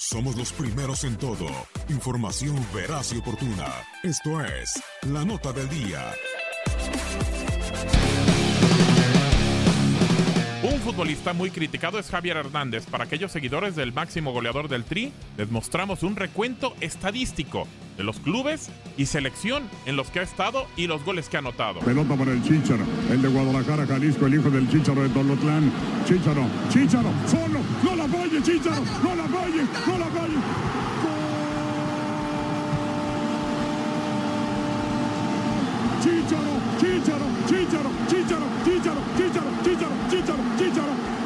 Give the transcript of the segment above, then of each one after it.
Somos los primeros en todo. Información veraz y oportuna. Esto es La Nota del Día. Un futbolista muy criticado es Javier Hernández. Para aquellos seguidores del máximo goleador del Tri, les mostramos un recuento estadístico de los clubes y selección en los que ha estado y los goles que ha anotado. Pelota para el Chicharo, el de Guadalajara, Jalisco, el hijo del Chicharo de Tolotlán. Chicharo, Chicharo, solo, falle, Chicharo, no la falle, no la falle. Chicharo, Chicharo, Chicharo, Chicharo, Chicharo, Chicharo, Chicharo, Chicharo, Chicharo.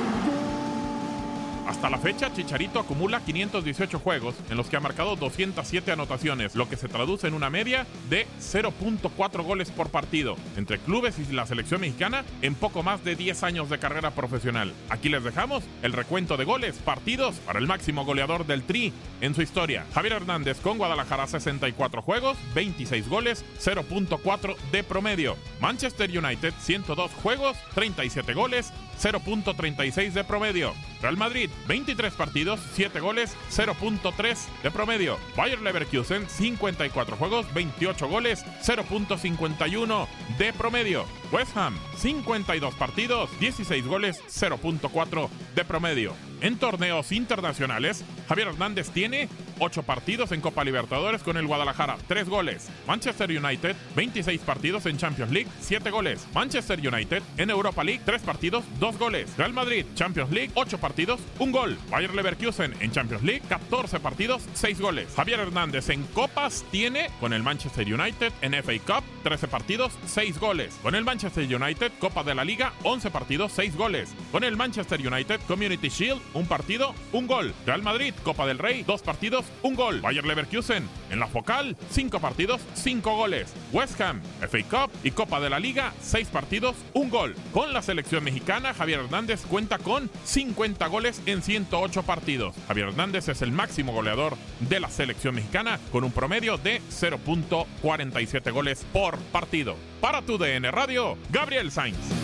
Hasta la fecha, Chicharito acumula 518 juegos en los que ha marcado 207 anotaciones, lo que se traduce en una media de 0.4 goles por partido entre clubes y la selección mexicana en poco más de 10 años de carrera profesional. Aquí les dejamos el recuento de goles, partidos para el máximo goleador del Tri en su historia. Javier Hernández con Guadalajara 64 juegos, 26 goles, 0.4 de promedio. Manchester United 102 juegos, 37 goles, 0.36 de promedio. Real Madrid 23 partidos, 7 goles, 0.3 de promedio. Bayer Leverkusen 54 juegos, 28 goles, 0.51 de promedio. West Ham 52 partidos, 16 goles, 0.4 de promedio. En torneos internacionales, Javier Hernández tiene 8 partidos en Copa Libertadores con el Guadalajara, 3 goles. Manchester United, 26 partidos en Champions League, 7 goles. Manchester United en Europa League, 3 partidos, 2 goles. Real Madrid, Champions League, 8 partidos, 1 gol. Bayer Leverkusen en Champions League, 14 partidos, 6 goles. Javier Hernández en Copas tiene con el Manchester United en FA Cup, 13 partidos, 6 goles. Con el Manchester United, Copa de la Liga, 11 partidos, 6 goles. Con el Manchester United Community Shield, un partido, un gol. Real Madrid, Copa del Rey, dos partidos, un gol. Bayer Leverkusen, en la focal, cinco partidos, cinco goles. West Ham, FA Cup y Copa de la Liga, seis partidos, un gol. Con la selección mexicana, Javier Hernández cuenta con 50 goles en 108 partidos. Javier Hernández es el máximo goleador de la selección mexicana con un promedio de 0.47 goles por partido. Para tu DN Radio, Gabriel Sainz.